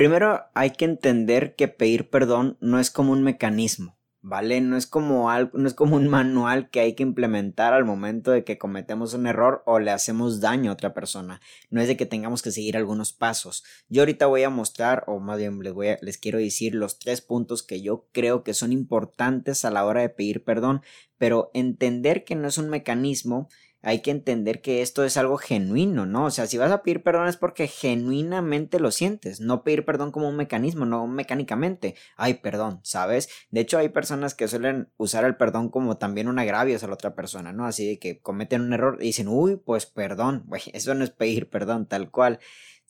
Primero hay que entender que pedir perdón no es como un mecanismo, ¿vale? No es como algo, no es como un manual que hay que implementar al momento de que cometemos un error o le hacemos daño a otra persona. No es de que tengamos que seguir algunos pasos. Yo ahorita voy a mostrar, o más bien les, voy a, les quiero decir los tres puntos que yo creo que son importantes a la hora de pedir perdón, pero entender que no es un mecanismo hay que entender que esto es algo genuino, ¿no? O sea, si vas a pedir perdón es porque genuinamente lo sientes, no pedir perdón como un mecanismo, no mecánicamente. Ay, perdón, ¿sabes? De hecho, hay personas que suelen usar el perdón como también un agravio hacia la otra persona, ¿no? Así de que cometen un error y dicen, uy, pues perdón, güey, eso no es pedir perdón tal cual.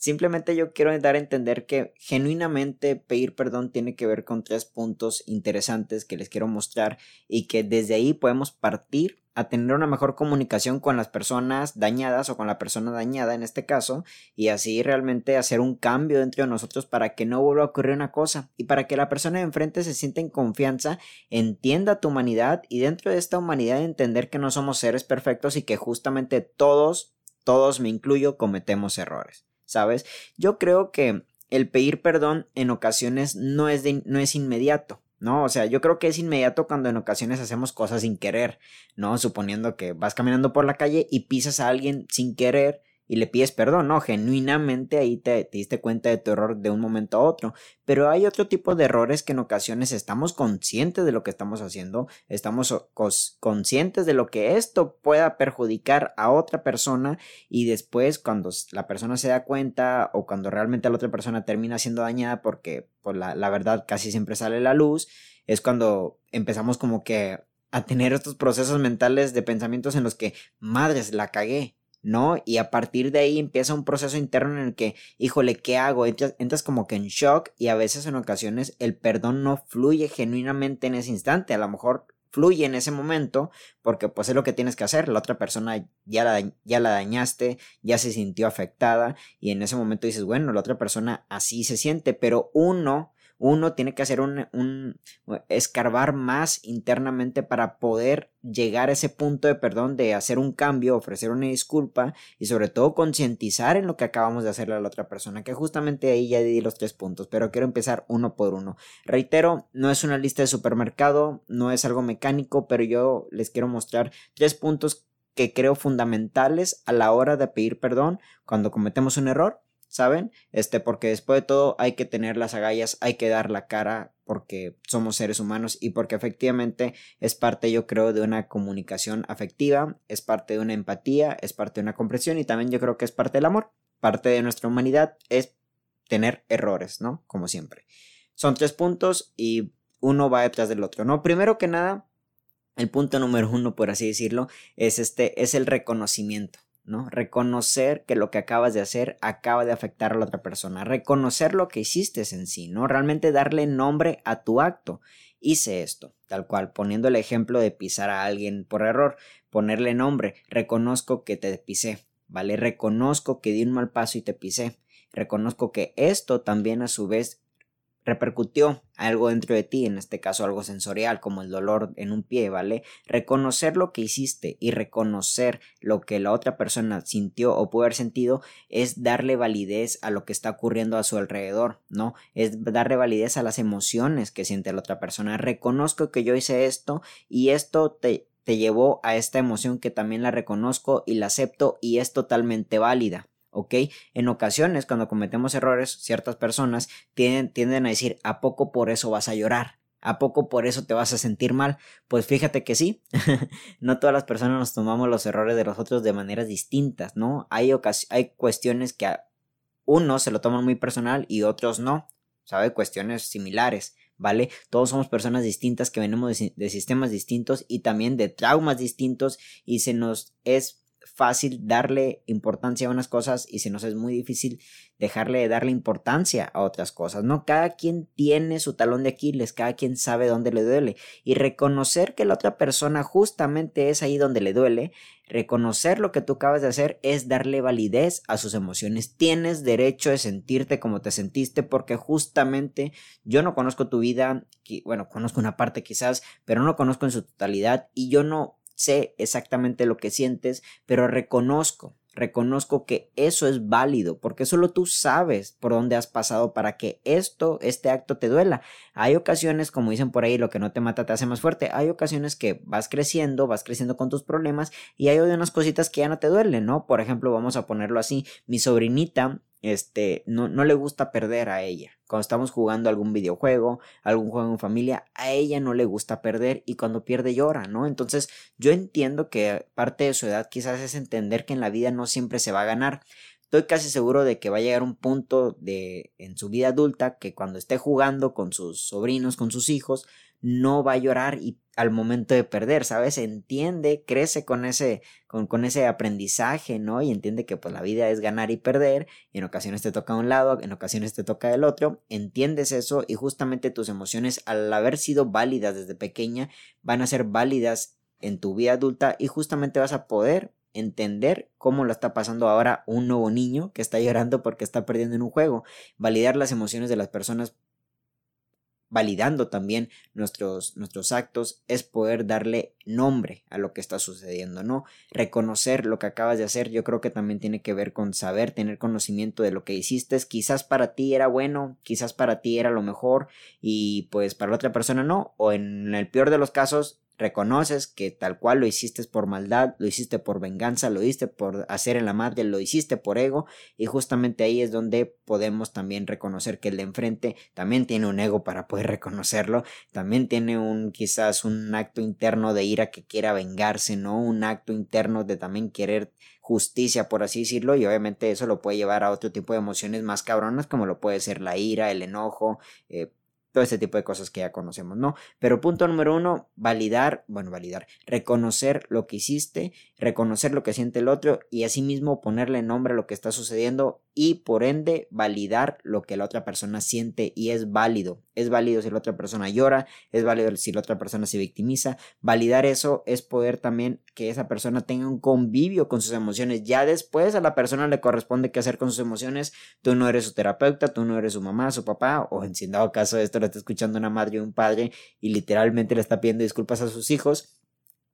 Simplemente yo quiero dar a entender que genuinamente pedir perdón tiene que ver con tres puntos interesantes que les quiero mostrar y que desde ahí podemos partir a tener una mejor comunicación con las personas dañadas o con la persona dañada en este caso y así realmente hacer un cambio dentro de nosotros para que no vuelva a ocurrir una cosa y para que la persona de enfrente se sienta en confianza, entienda tu humanidad y dentro de esta humanidad entender que no somos seres perfectos y que justamente todos, todos me incluyo, cometemos errores. ¿Sabes? Yo creo que el pedir perdón en ocasiones no es, no es inmediato. ¿no? O sea, yo creo que es inmediato cuando en ocasiones hacemos cosas sin querer, ¿no? Suponiendo que vas caminando por la calle y pisas a alguien sin querer y le pides perdón, ¿no? Genuinamente ahí te, diste cuenta de tu error de un momento a otro. Pero hay otro tipo de errores que en ocasiones estamos conscientes de lo que estamos haciendo, estamos conscientes de lo que esto pueda perjudicar a otra persona y después cuando la persona se da cuenta o cuando realmente la otra persona termina siendo dañada porque pues, la, la verdad casi siempre sale la luz, es cuando empezamos como que a tener estos procesos mentales de pensamientos en los que, madres, la cagué, ¿no? Y a partir de ahí empieza un proceso interno en el que, híjole, ¿qué hago? Entras, como que en shock y a veces en ocasiones el perdón no fluye genuinamente en ese instante, a lo mejor fluye en ese momento porque pues es lo que tienes que hacer, la otra persona ya la, ya la dañaste, ya se sintió afectada y en ese momento dices, bueno, la otra persona así se siente, pero uno uno tiene que hacer un, escarbar más internamente para poder llegar a ese punto de perdón, de hacer un cambio, ofrecer una disculpa y sobre todo concientizar en lo que acabamos de hacerle a la otra persona, que justamente ahí ya di los tres puntos, pero quiero empezar uno por uno. Reitero, no es una lista de supermercado, no es algo mecánico, pero yo les quiero mostrar tres puntos que creo fundamentales a la hora de pedir perdón cuando cometemos un error ¿saben? Este, porque después de todo hay que tener las agallas, hay que dar la cara porque somos seres humanos y porque efectivamente es parte, yo creo, de una comunicación afectiva, es parte de una empatía, es parte de una comprensión y también yo creo que es parte del amor. Parte de nuestra humanidad es tener errores, ¿no? Como siempre. Son tres puntos y uno va detrás del otro, ¿no? Primero que nada, el punto número uno, por así decirlo, es este, es el reconocimiento. ¿No? Reconocer que lo que acabas de hacer acaba de afectar a la otra persona, reconocer lo que hiciste en sí, ¿no? Realmente darle nombre a tu acto. Hice esto, tal cual, poniendo el ejemplo de pisar a alguien por error, ponerle nombre, reconozco que te pisé, ¿vale? Reconozco que di un mal paso y te pisé. Reconozco que esto también a su vez repercutió algo dentro de ti, en este caso algo sensorial como el dolor en un pie, ¿vale? Reconocer lo que hiciste y reconocer lo que la otra persona sintió o pudo haber sentido es darle validez a lo que está ocurriendo a su alrededor, ¿no? Es darle validez a las emociones que siente la otra persona. Reconozco que yo hice esto y esto te, te llevó a esta emoción que también la reconozco y la acepto y es totalmente válida. ¿Ok? En ocasiones, cuando cometemos errores, ciertas personas tienden, a decir, ¿a poco por eso vas a llorar? ¿A poco por eso te vas a sentir mal? Pues fíjate que sí, no todas las personas nos tomamos los errores de los otros de maneras distintas, ¿no? Hay, hay cuestiones que a unos se lo toman muy personal y otros no, ¿sabe? Cuestiones similares, ¿vale? Todos somos personas distintas que venimos de sistemas distintos y también de traumas distintos y se nos es fácil darle importancia a unas cosas y se nos es muy difícil dejarle de darle importancia a otras cosas, ¿no? Cada quien tiene su talón de Aquiles, cada quien sabe dónde le duele y reconocer que la otra persona justamente es ahí donde le duele, reconocer lo que tú acabas de hacer es darle validez a sus emociones. Tienes derecho de sentirte como te sentiste porque justamente yo no conozco tu vida, bueno, conozco una parte quizás, pero no conozco en su totalidad y yo no sé exactamente lo que sientes, pero reconozco, reconozco que eso es válido, porque solo tú sabes por dónde has pasado para que esto, este acto te duela. Hay ocasiones, como dicen por ahí, lo que no te mata te hace más fuerte. Hay ocasiones que vas creciendo, vas creciendo con tus problemas y hay unas cositas que ya no te duelen, ¿no? Por ejemplo, vamos a ponerlo así, mi sobrinita este, no, no le gusta perder a ella. Cuando estamos jugando algún videojuego, algún juego en familia, a ella no le gusta perder y cuando pierde llora, ¿no? Entonces yo entiendo que parte de su edad quizás es entender que en la vida no siempre se va a ganar. Estoy casi seguro de que va a llegar un punto de en su vida adulta que cuando esté jugando con sus sobrinos, con sus hijos, no va a llorar y al momento de perder, ¿sabes? Entiende, crece con ese, con, con, ese aprendizaje, ¿no? Y entiende que pues la vida es ganar y perder, y en ocasiones te toca un lado, en ocasiones te toca el otro, entiendes eso y justamente tus emociones al haber sido válidas desde pequeña van a ser válidas en tu vida adulta y justamente vas a poder entender cómo lo está pasando ahora un nuevo niño que está llorando porque está perdiendo en un juego, validar las emociones de las personas validando también nuestros, nuestros actos, es poder darle nombre a lo que está sucediendo, ¿no? Reconocer lo que acabas de hacer, yo creo que también tiene que ver con saber, tener conocimiento de lo que hiciste, quizás para ti era bueno, quizás para ti era lo mejor y pues para la otra persona no, o en el peor de los casos reconoces que tal cual lo hiciste por maldad, lo hiciste por venganza, lo hiciste por hacer en la madre, lo hiciste por ego y justamente ahí es donde podemos también reconocer que el de enfrente también tiene un ego para poder reconocerlo, también tiene un quizás un acto interno de ira que quiera vengarse, ¿no? Un acto interno de también querer justicia, por así decirlo, y obviamente eso lo puede llevar a otro tipo de emociones más cabronas como lo puede ser la ira, el enojo, eh, todo este tipo de cosas que ya conocemos, ¿no? Pero punto número uno, validar, bueno, validar, reconocer lo que hiciste, reconocer lo que siente el otro y asimismo ponerle nombre a lo que está sucediendo y por ende validar lo que la otra persona siente y es válido. Es válido si la otra persona llora, es válido si la otra persona se victimiza. Validar eso es poder también que esa persona tenga un convivio con sus emociones. Ya después a la persona le corresponde qué hacer con sus emociones. Tú no eres su terapeuta, tú no eres su mamá, su papá, o en si dado caso esto lo está escuchando una madre o un padre y literalmente le está pidiendo disculpas a sus hijos.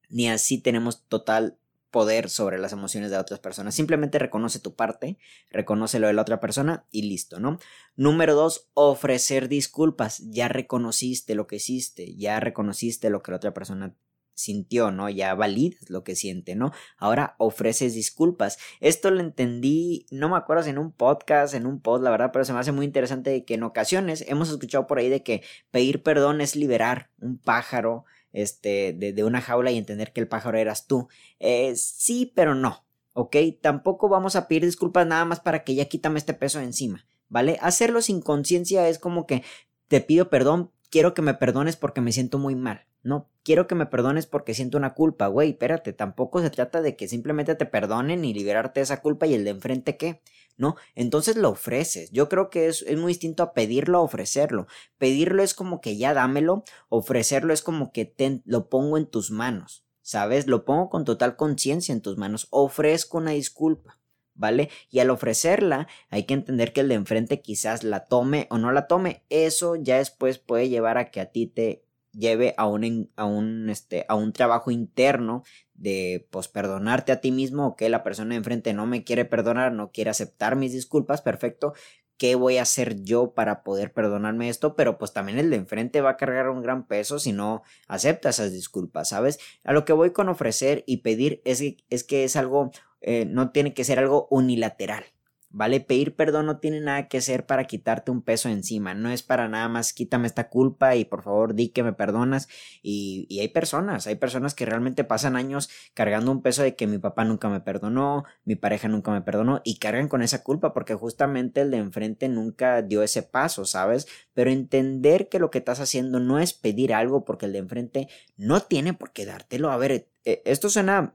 Ni así tenemos total poder sobre las emociones de otras personas. Simplemente reconoce tu parte, reconoce lo de la otra persona y listo, ¿no? Número dos, ofrecer disculpas. Ya reconociste lo que hiciste, ya reconociste lo que la otra persona sintió, ¿no? Ya validas lo que siente, ¿no? Ahora ofreces disculpas. Esto lo entendí, no me acuerdo si en un podcast, en un pod, la verdad, pero se me hace muy interesante que en ocasiones hemos escuchado por ahí de que pedir perdón es liberar un pájaro, este, de, una jaula y entender que el pájaro eras tú. Eh, sí, pero no, ¿ok? Tampoco vamos a pedir disculpas nada más para que ya quítame este peso de encima, ¿vale? Hacerlo sin conciencia es como que te pido perdón, quiero que me perdones porque me siento muy mal. No, quiero que me perdones porque siento una culpa, güey, espérate, tampoco se trata de que simplemente te perdonen y liberarte de esa culpa y el de enfrente qué, ¿no? Entonces lo ofreces. Yo creo que es, muy distinto a pedirlo a ofrecerlo. Pedirlo es como que ya dámelo, ofrecerlo es como que te, lo pongo en tus manos, ¿sabes? Lo pongo con total conciencia en tus manos, ofrezco una disculpa. ¿Vale? Y al ofrecerla, hay que entender que el de enfrente quizás la tome o no la tome. Eso ya después puede llevar a que a ti te lleve a un, a un, este, a un trabajo interno de pues perdonarte a ti mismo o que la persona de enfrente no me quiere perdonar, no quiere aceptar mis disculpas, perfecto. ¿Qué voy a hacer yo para poder perdonarme esto? Pero pues también el de enfrente va a cargar un gran peso si no acepta esas disculpas, ¿sabes? A lo que voy con ofrecer y pedir es, es que es algo, eh, no tiene que ser algo unilateral. ¿Vale? Pedir perdón no tiene nada que ser para quitarte un peso encima, no es para nada más quítame esta culpa y por favor di que me perdonas. Y, y, hay personas, hay personas que realmente pasan años cargando un peso de que mi papá nunca me perdonó, mi pareja nunca me perdonó y cargan con esa culpa porque justamente el de enfrente nunca dio ese paso, ¿sabes? Pero entender que lo que estás haciendo no es pedir algo porque el de enfrente no tiene por qué dártelo. A ver, eh, esto suena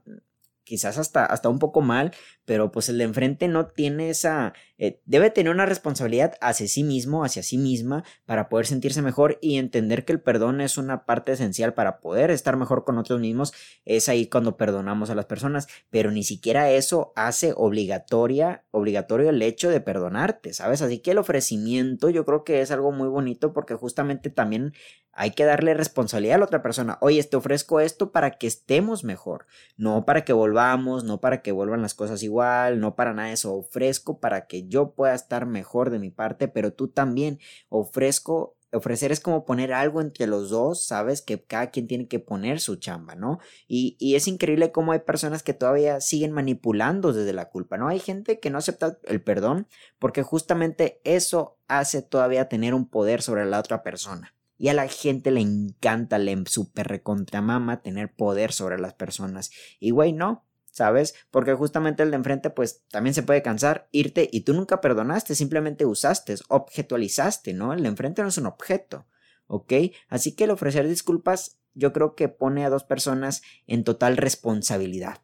quizás hasta, hasta un poco mal, pero pues el de enfrente no tiene esa, eh, debe tener una responsabilidad hacia sí mismo, hacia sí misma, para poder sentirse mejor y entender que el perdón es una parte esencial para poder estar mejor con otros mismos, es ahí cuando perdonamos a las personas, pero ni siquiera eso hace obligatoria, obligatorio el hecho de perdonarte, ¿sabes? Así que el ofrecimiento yo creo que es algo muy bonito porque justamente también hay que darle responsabilidad a la otra persona. Oye, te ofrezco esto para que estemos mejor, no para que volvamos, no para que vuelvan las cosas igual, no para nada eso. Ofrezco para que yo pueda estar mejor de mi parte, pero tú también ofrezco. Ofrecer es como poner algo entre los dos, sabes que cada quien tiene que poner su chamba, ¿no? Y, y es increíble cómo hay personas que todavía siguen manipulando desde la culpa, ¿no? Hay gente que no acepta el perdón porque justamente eso hace todavía tener un poder sobre la otra persona. Y a la gente le encanta, le super recontramama tener poder sobre las personas. Y güey, no, ¿sabes? Porque justamente el de enfrente pues también se puede cansar, irte y tú nunca perdonaste, simplemente usaste, objetualizaste, ¿no? El de enfrente no es un objeto, ¿ok? Así que el ofrecer disculpas yo creo que pone a dos personas en total responsabilidad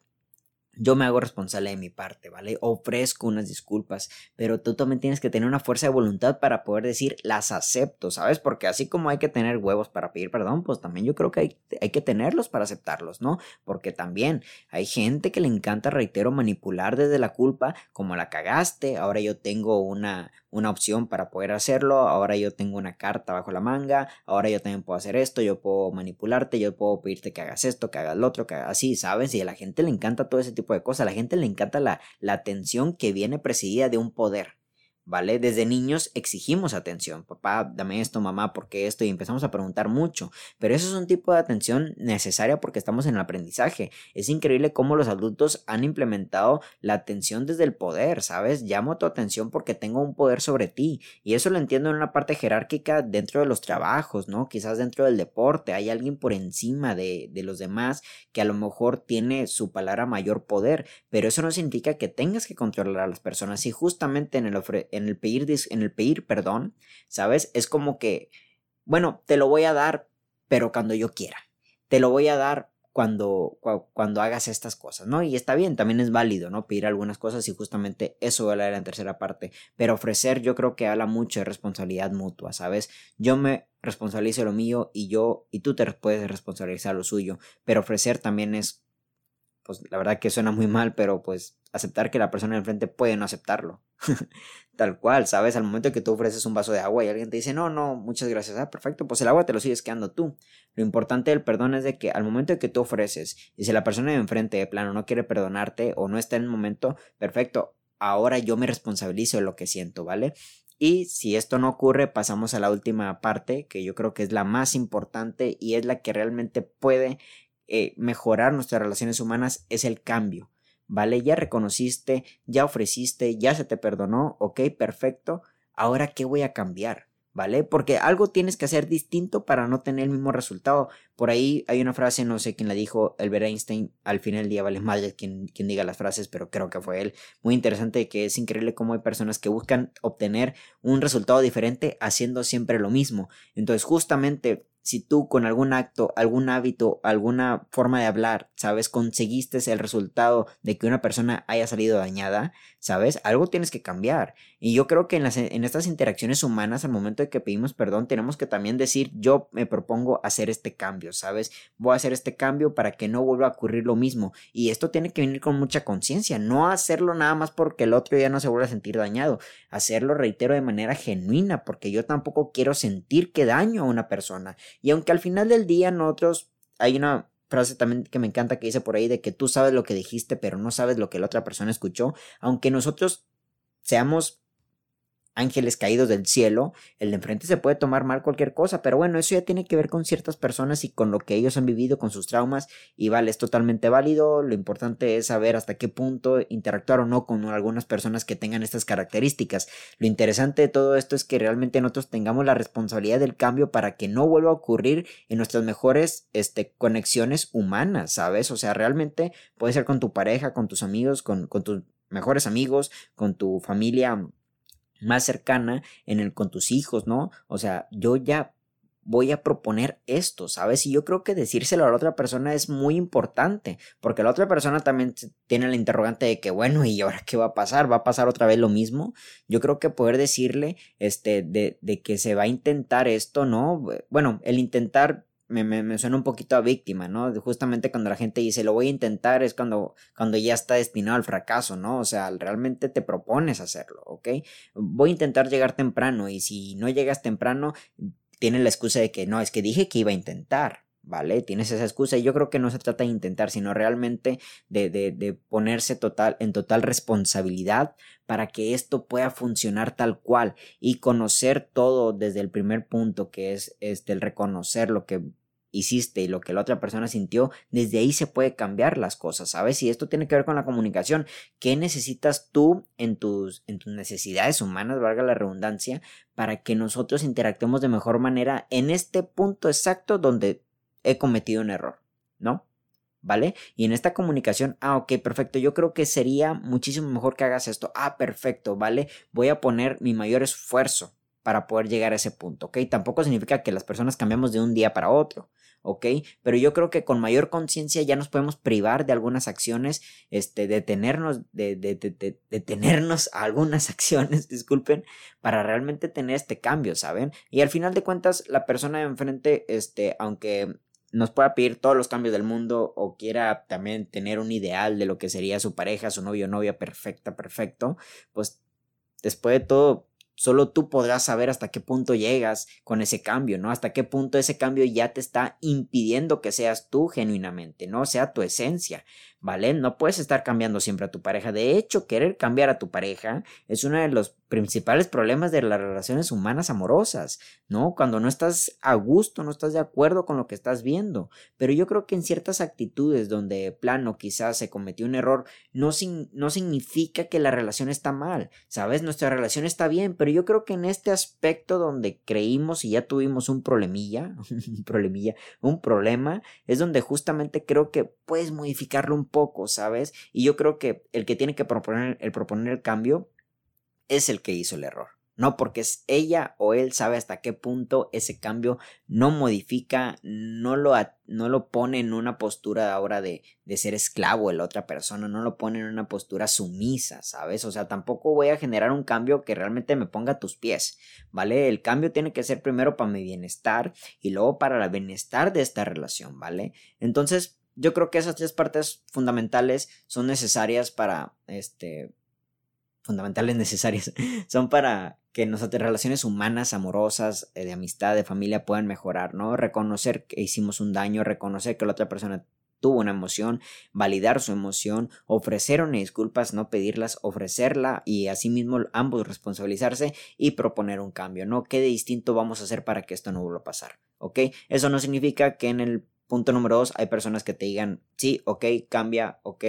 yo me hago responsable de mi parte, ¿vale? Ofrezco unas disculpas, pero tú también tienes que tener una fuerza de voluntad para poder decir las acepto, ¿sabes? Porque así como hay que tener huevos para pedir perdón, pues también yo creo que hay, hay que tenerlos para aceptarlos, ¿no? Porque también hay gente que le encanta, reitero, manipular desde la culpa, como la cagaste, ahora yo tengo una, una opción para poder hacerlo, ahora yo tengo una carta bajo la manga, ahora yo también puedo hacer esto, yo puedo manipularte, yo puedo pedirte que hagas esto, que hagas lo otro, que hagas así, ¿sabes? Y a la gente le encanta todo ese tipo de cosas, a la gente le encanta la, la atención que viene presidida de un poder. ¿Vale? Desde niños exigimos atención, papá, dame esto, mamá, ¿por qué esto? Y empezamos a preguntar mucho, pero eso es un tipo de atención necesaria porque estamos en el aprendizaje. Es increíble cómo los adultos han implementado la atención desde el poder, ¿sabes? Llamo tu atención porque tengo un poder sobre ti y eso lo entiendo en una parte jerárquica dentro de los trabajos, ¿no? Quizás dentro del deporte hay alguien por encima de, de los demás que a lo mejor tiene su palabra mayor poder, pero eso no significa que tengas que controlar a las personas y justamente en el, en el pedir, en el pedir perdón, ¿sabes? Es como que, bueno, te lo voy a dar, pero cuando yo quiera. Te lo voy a dar cuando, cuando hagas estas cosas, ¿no? Y está bien, también es válido, ¿no? Pedir algunas cosas y justamente eso va a hablar en tercera parte. Pero ofrecer yo creo que habla mucho de responsabilidad mutua, ¿sabes? Yo me responsabilizo lo mío y yo y tú te puedes responsabilizar lo suyo. Pero ofrecer también es, pues la verdad que suena muy mal, pero pues aceptar que la persona enfrente puede no aceptarlo. Tal cual, ¿sabes? Al momento que tú ofreces un vaso de agua y alguien te dice, no, no, muchas gracias, ah, perfecto, pues el agua te lo sigues quedando tú. Lo importante del perdón es de que al momento que tú ofreces y si la persona de enfrente de plano no quiere perdonarte o no está en el momento, perfecto, ahora yo me responsabilizo de lo que siento, ¿vale? Y si esto no ocurre, pasamos a la última parte, que yo creo que es la más importante y es la que realmente puede eh, mejorar nuestras relaciones humanas, es el cambio. ¿vale? Ya reconociste, ya ofreciste, ya se te perdonó, ok, perfecto. Ahora, ¿qué voy a cambiar? ¿Vale? Porque algo tienes que hacer distinto para no tener el mismo resultado. Por ahí hay una frase, no sé quién la dijo, Albert Einstein, al final del día vale más quien, quien diga las frases, pero creo que fue él. Muy interesante que es increíble cómo hay personas que buscan obtener un resultado diferente haciendo siempre lo mismo. Entonces, justamente si tú con algún acto, algún hábito, alguna forma de hablar, ¿sabes? Conseguiste el resultado de que una persona haya salido dañada, ¿sabes? Algo tienes que cambiar. Y yo creo que en, las, en estas interacciones humanas, al momento de que pedimos perdón, tenemos que también decir, yo me propongo hacer este cambio, ¿sabes? Voy a hacer este cambio para que no vuelva a ocurrir lo mismo. Y esto tiene que venir con mucha conciencia, no hacerlo nada más porque el otro ya no se vuelva a sentir dañado. Hacerlo, reitero, de manera genuina, porque yo tampoco quiero sentir que daño a una persona. Y aunque al final del día nosotros hay una frase también que me encanta que dice por ahí de que tú sabes lo que dijiste pero no sabes lo que la otra persona escuchó, aunque nosotros seamos ángeles caídos del cielo, el de enfrente se puede tomar mal cualquier cosa, pero bueno, eso ya tiene que ver con ciertas personas y con lo que ellos han vivido, con sus traumas, y vale, es totalmente válido, lo importante es saber hasta qué punto interactuar o no con algunas personas que tengan estas características. Lo interesante de todo esto es que realmente nosotros tengamos la responsabilidad del cambio para que no vuelva a ocurrir en nuestras mejores este, conexiones humanas, ¿sabes? O sea, realmente puede ser con tu pareja, con tus amigos, con, con tus mejores amigos, con tu familia más cercana en el con tus hijos, ¿no? O sea, yo ya voy a proponer esto, ¿sabes? Y yo creo que decírselo a la otra persona es muy importante, porque la otra persona también tiene la interrogante de que, bueno, ¿y ahora qué va a pasar? ¿Va a pasar otra vez lo mismo? Yo creo que poder decirle, este, de, de que se va a intentar esto, ¿no? Bueno, el intentar me, me, suena un poquito a víctima, ¿no? Justamente cuando la gente dice lo voy a intentar es cuando, cuando ya está destinado al fracaso, ¿no? O sea, realmente te propones hacerlo, ¿ok? Voy a intentar llegar temprano y si no llegas temprano, tiene la excusa de que no, es que dije que iba a intentar, ¿vale? Tienes esa excusa y yo creo que no se trata de intentar, sino realmente de, de, de, ponerse total, en total responsabilidad para que esto pueda funcionar tal cual y conocer todo desde el primer punto que es este, el reconocer lo que hiciste y lo que la otra persona sintió, desde ahí se puede cambiar las cosas, ¿sabes? Y esto tiene que ver con la comunicación. ¿Qué necesitas tú en tus, en tus necesidades humanas, valga la redundancia, para que nosotros interactuemos de mejor manera en este punto exacto donde he cometido un error, ¿no? ¿Vale? Y en esta comunicación, ah, ok, perfecto, yo creo que sería muchísimo mejor que hagas esto. Ah, perfecto, ¿vale? Voy a poner mi mayor esfuerzo para poder llegar a ese punto, ¿ok? Tampoco significa que las personas cambiamos de un día para otro, ¿ok? Pero yo creo que con mayor conciencia ya nos podemos privar de algunas acciones, este, detenernos, de, de, de, detenernos a algunas acciones, disculpen, para realmente tener este cambio, ¿saben? Y al final de cuentas, la persona de enfrente, este, aunque nos pueda pedir todos los cambios del mundo o quiera también tener un ideal de lo que sería su pareja, su novio o novia perfecta, perfecto, pues después de todo solo tú podrás saber hasta qué punto llegas con ese cambio, ¿no? Hasta qué punto ese cambio ya te está impidiendo que seas tú genuinamente, ¿no? Sea tu esencia. ¿vale? No puedes estar cambiando siempre a tu pareja. De hecho, querer cambiar a tu pareja es uno de los principales problemas de las relaciones humanas amorosas, ¿no? Cuando no estás a gusto, no estás de acuerdo con lo que estás viendo. Pero yo creo que en ciertas actitudes donde plano quizás se cometió un error, no, no significa que la relación está mal, ¿sabes? Nuestra relación está bien, pero yo creo que en este aspecto donde creímos y ya tuvimos un problemilla, un problemilla, un problema, es donde justamente creo que puedes modificarlo un poco, ¿sabes? Y yo creo que el que tiene que proponer el, proponer el cambio es el que hizo el error. No, porque es ella o él sabe hasta qué punto ese cambio no modifica, no lo, no lo pone en una postura ahora de, de ser esclavo de la otra persona, no lo pone en una postura sumisa, ¿sabes? O sea, tampoco voy a generar un cambio que realmente me ponga a tus pies, ¿vale? El cambio tiene que ser primero para mi bienestar y luego para el bienestar de esta relación, ¿vale? Entonces, yo creo que esas tres partes fundamentales son necesarias para, este, fundamentales necesarias, son para que nuestras relaciones humanas, amorosas, eh, de amistad, de familia puedan mejorar, ¿no? Reconocer que hicimos un daño, reconocer que la otra persona tuvo una emoción, validar su emoción, ofrecer una disculpas, no pedirlas, ofrecerla y asimismo ambos responsabilizarse y proponer un cambio, ¿no? ¿Qué de distinto vamos a hacer para que esto no vuelva a pasar? ¿Ok? Eso no significa que en el Punto número dos, hay personas que te digan, sí, ok, cambia, ok,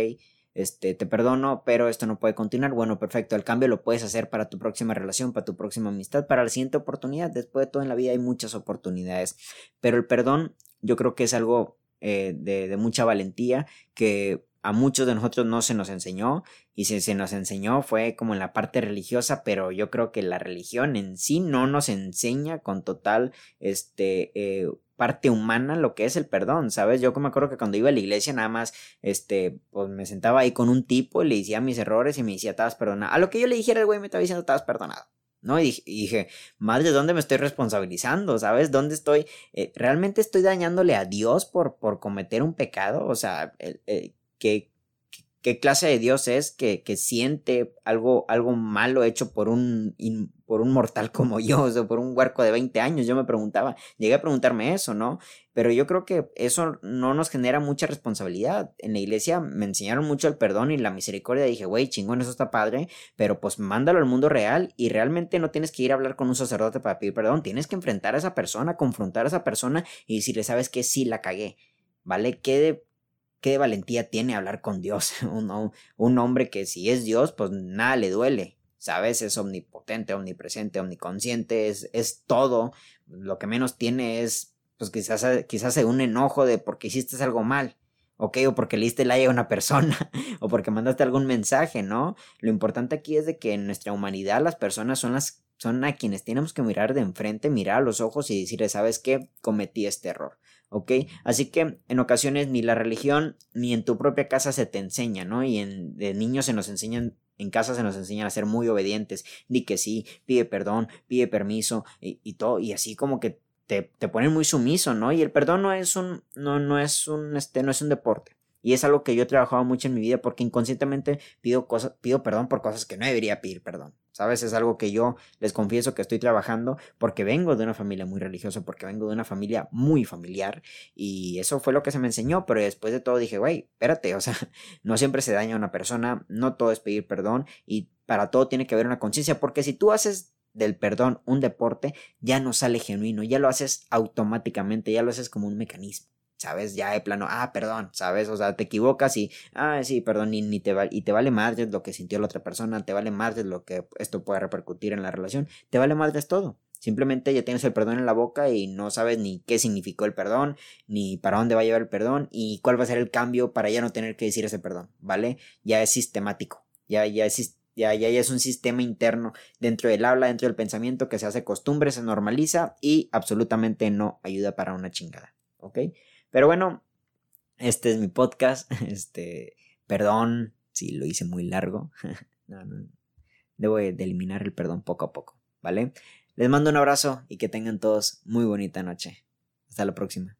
este, te perdono, pero esto no puede continuar. Bueno, perfecto, el cambio lo puedes hacer para tu próxima relación, para tu próxima amistad, para la siguiente oportunidad. Después de todo en la vida hay muchas oportunidades, pero el perdón yo creo que es algo eh, de, mucha valentía que a muchos de nosotros no se nos enseñó y si se nos enseñó fue como en la parte religiosa, pero yo creo que la religión en sí no nos enseña con total este eh, parte humana lo que es el perdón, ¿sabes? Yo me acuerdo que cuando iba a la iglesia nada más, este, pues me sentaba ahí con un tipo, le decía mis errores y me decía, estabas perdonado. A lo que yo le dijera, el güey me estaba diciendo, estabas perdonado. ¿no? Y dije, dije, madre, ¿dónde me estoy responsabilizando? ¿Sabes? ¿Dónde estoy? Eh, ¿Realmente estoy dañándole a Dios por, por cometer un pecado? O sea, ¿qué, qué clase de Dios es que, que siente algo, algo malo hecho por un, por un mortal como yo, o sea, por un huerco de 20 años. Yo me preguntaba, llegué a preguntarme eso, ¿no? Pero yo creo que eso no nos genera mucha responsabilidad. En la iglesia me enseñaron mucho el perdón y la misericordia. Dije, güey, chingón, eso está padre, pero pues mándalo al mundo real y realmente no tienes que ir a hablar con un sacerdote para pedir perdón. Tienes que enfrentar a esa persona, confrontar a esa persona y decirle, ¿sabes qué? Sí, la cagué, ¿vale? ¿Qué de qué valentía tiene hablar con Dios. un, un, hombre que si es Dios, pues nada le duele. ¿Sabes? Es omnipotente, omnipresente, omniconsciente, es, es todo. Lo que menos tiene es, pues quizás, quizás un enojo de porque hiciste algo mal, ¿ok? O porque le diste like a una persona, o porque mandaste algún mensaje, ¿no? Lo importante aquí es de que en nuestra humanidad las personas son las son a quienes tenemos que mirar de enfrente, mirar a los ojos y decirle, ¿sabes qué? Cometí este error. ¿ok? Así que en ocasiones ni la religión ni en tu propia casa se te enseña, ¿no? Y en, de niños se nos enseñan, en casa se nos enseñan a ser muy obedientes, di que sí, pide perdón, pide permiso y, todo, y así como que te, te, ponen muy sumiso, ¿no? Y el perdón no es un, no, no es un, este, no es un deporte. Y es algo que yo he trabajado mucho en mi vida porque inconscientemente pido cosas, pido perdón por cosas que no debería pedir perdón. ¿Sabes? Es algo que yo les confieso que estoy trabajando porque vengo de una familia muy religiosa, porque vengo de una familia muy familiar y eso fue lo que se me enseñó, pero después de todo dije, güey, espérate, o sea, no siempre se daña a una persona, no todo es pedir perdón y para todo tiene que haber una conciencia, porque si tú haces del perdón un deporte, ya no sale genuino, ya lo haces automáticamente, ya lo haces como un mecanismo. ¿Sabes? Ya de plano, ah, perdón, ¿sabes? O sea, te equivocas y, ah, sí, perdón, y, ni te y te vale de lo que sintió la otra persona, te vale de lo que esto puede repercutir en la relación, te vale de todo. Simplemente ya tienes el perdón en la boca y no sabes ni qué significó el perdón, ni para dónde va a llevar el perdón y cuál va a ser el cambio para ya no tener que decir ese perdón, ¿vale? Ya es sistemático, ya, ya es ya, ya, ya, es un sistema interno dentro del habla, dentro del pensamiento que se hace costumbre, se normaliza y absolutamente no ayuda para una chingada. ¿Ok? Pero bueno, este es mi podcast. Este, perdón si lo hice muy largo. Debo de eliminar el perdón poco a poco, ¿vale? Les mando un abrazo y que tengan todos muy bonita noche. Hasta la próxima.